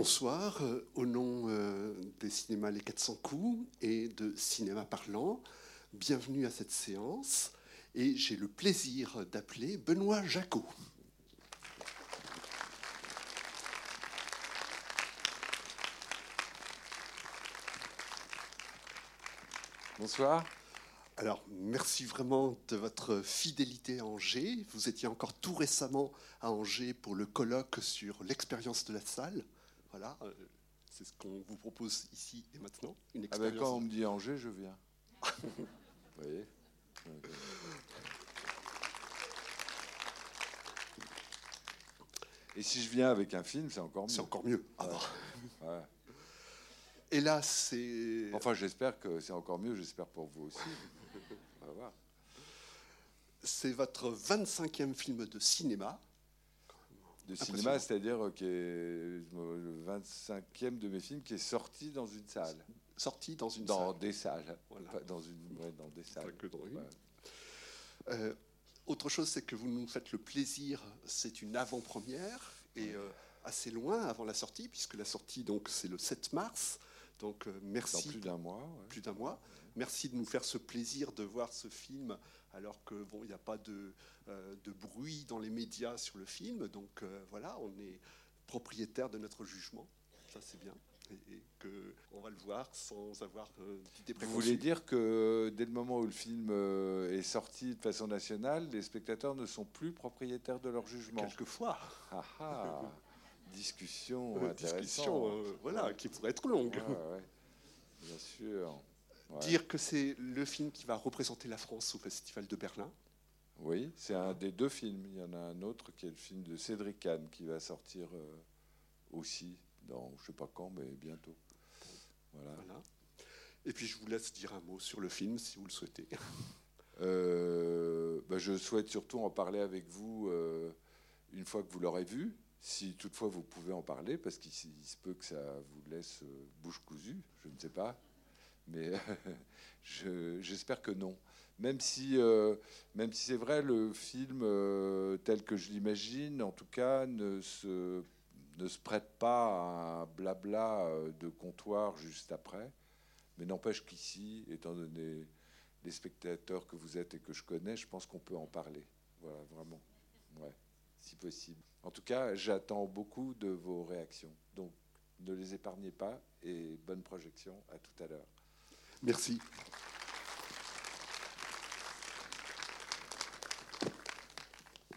bonsoir. Euh, au nom euh, des cinémas Les 400 coups et de Cinéma Parlant, bienvenue à cette séance. Et j'ai le plaisir d'appeler Benoît Jacot. Bonsoir. Alors, merci vraiment de votre fidélité à Angers. Vous étiez encore tout récemment à Angers pour le colloque sur l'expérience de la salle. Voilà, euh, c'est ce qu'on vous propose ici et maintenant. Une ah ben, quand on me dit Angers, je viens. vous voyez Et si je viens avec un film, c'est encore mieux. C'est encore mieux. Ah Et là, c'est. Enfin, j'espère que c'est encore mieux, j'espère pour vous aussi. C'est votre 25e film de cinéma. De cinéma, c'est-à-dire que le 25e de mes films qui est sorti dans une salle. Sorti dans une dans salle. Des salles. Voilà. dans, une, dans des salles. Que euh, autre chose, c'est que vous nous faites le plaisir, c'est une avant-première, et euh, assez loin avant la sortie, puisque la sortie, donc, c'est le 7 mars. Donc, euh, merci. Dans plus d'un mois. Plus d'un mois. Merci de nous faire ce plaisir de voir ce film alors que bon, il n'y a pas de, euh, de, bruit dans les médias sur le film. Donc euh, voilà, on est propriétaire de notre jugement. Ça c'est bien. Et, que on va le voir sans avoir euh, d'idée Vous voulez dire que dès le moment où le film est sorti de façon nationale, les spectateurs ne sont plus propriétaires de leur jugement? Quelquefois. Ah, ah. discussion intéressante. Discussion, voilà, qui pourrait être longue. Bien sûr dire que c'est le film qui va représenter la France au Festival de Berlin. Oui, c'est un des deux films. Il y en a un autre qui est le film de Cédric Kahn qui va sortir euh, aussi dans je sais pas quand, mais bientôt. Voilà. Et puis je vous laisse dire un mot sur le film si vous le souhaitez. Euh, bah, je souhaite surtout en parler avec vous euh, une fois que vous l'aurez vu, si toutefois vous pouvez en parler, parce qu'il se peut que ça vous laisse bouche cousue, je ne sais pas mais j'espère que non. Même si, euh, même si c'est vrai, le film euh, tel que je l'imagine, en tout cas, ne se, ne se prête pas à un blabla euh, de comptoir juste après. Mais n'empêche qu'ici, étant donné les spectateurs que vous êtes et que je connais, je pense qu'on peut en parler. Voilà, vraiment. Ouais, si possible. En tout cas, j'attends beaucoup de vos réactions. Donc, ne les épargnez pas et bonne projection. À tout à l'heure. Merci.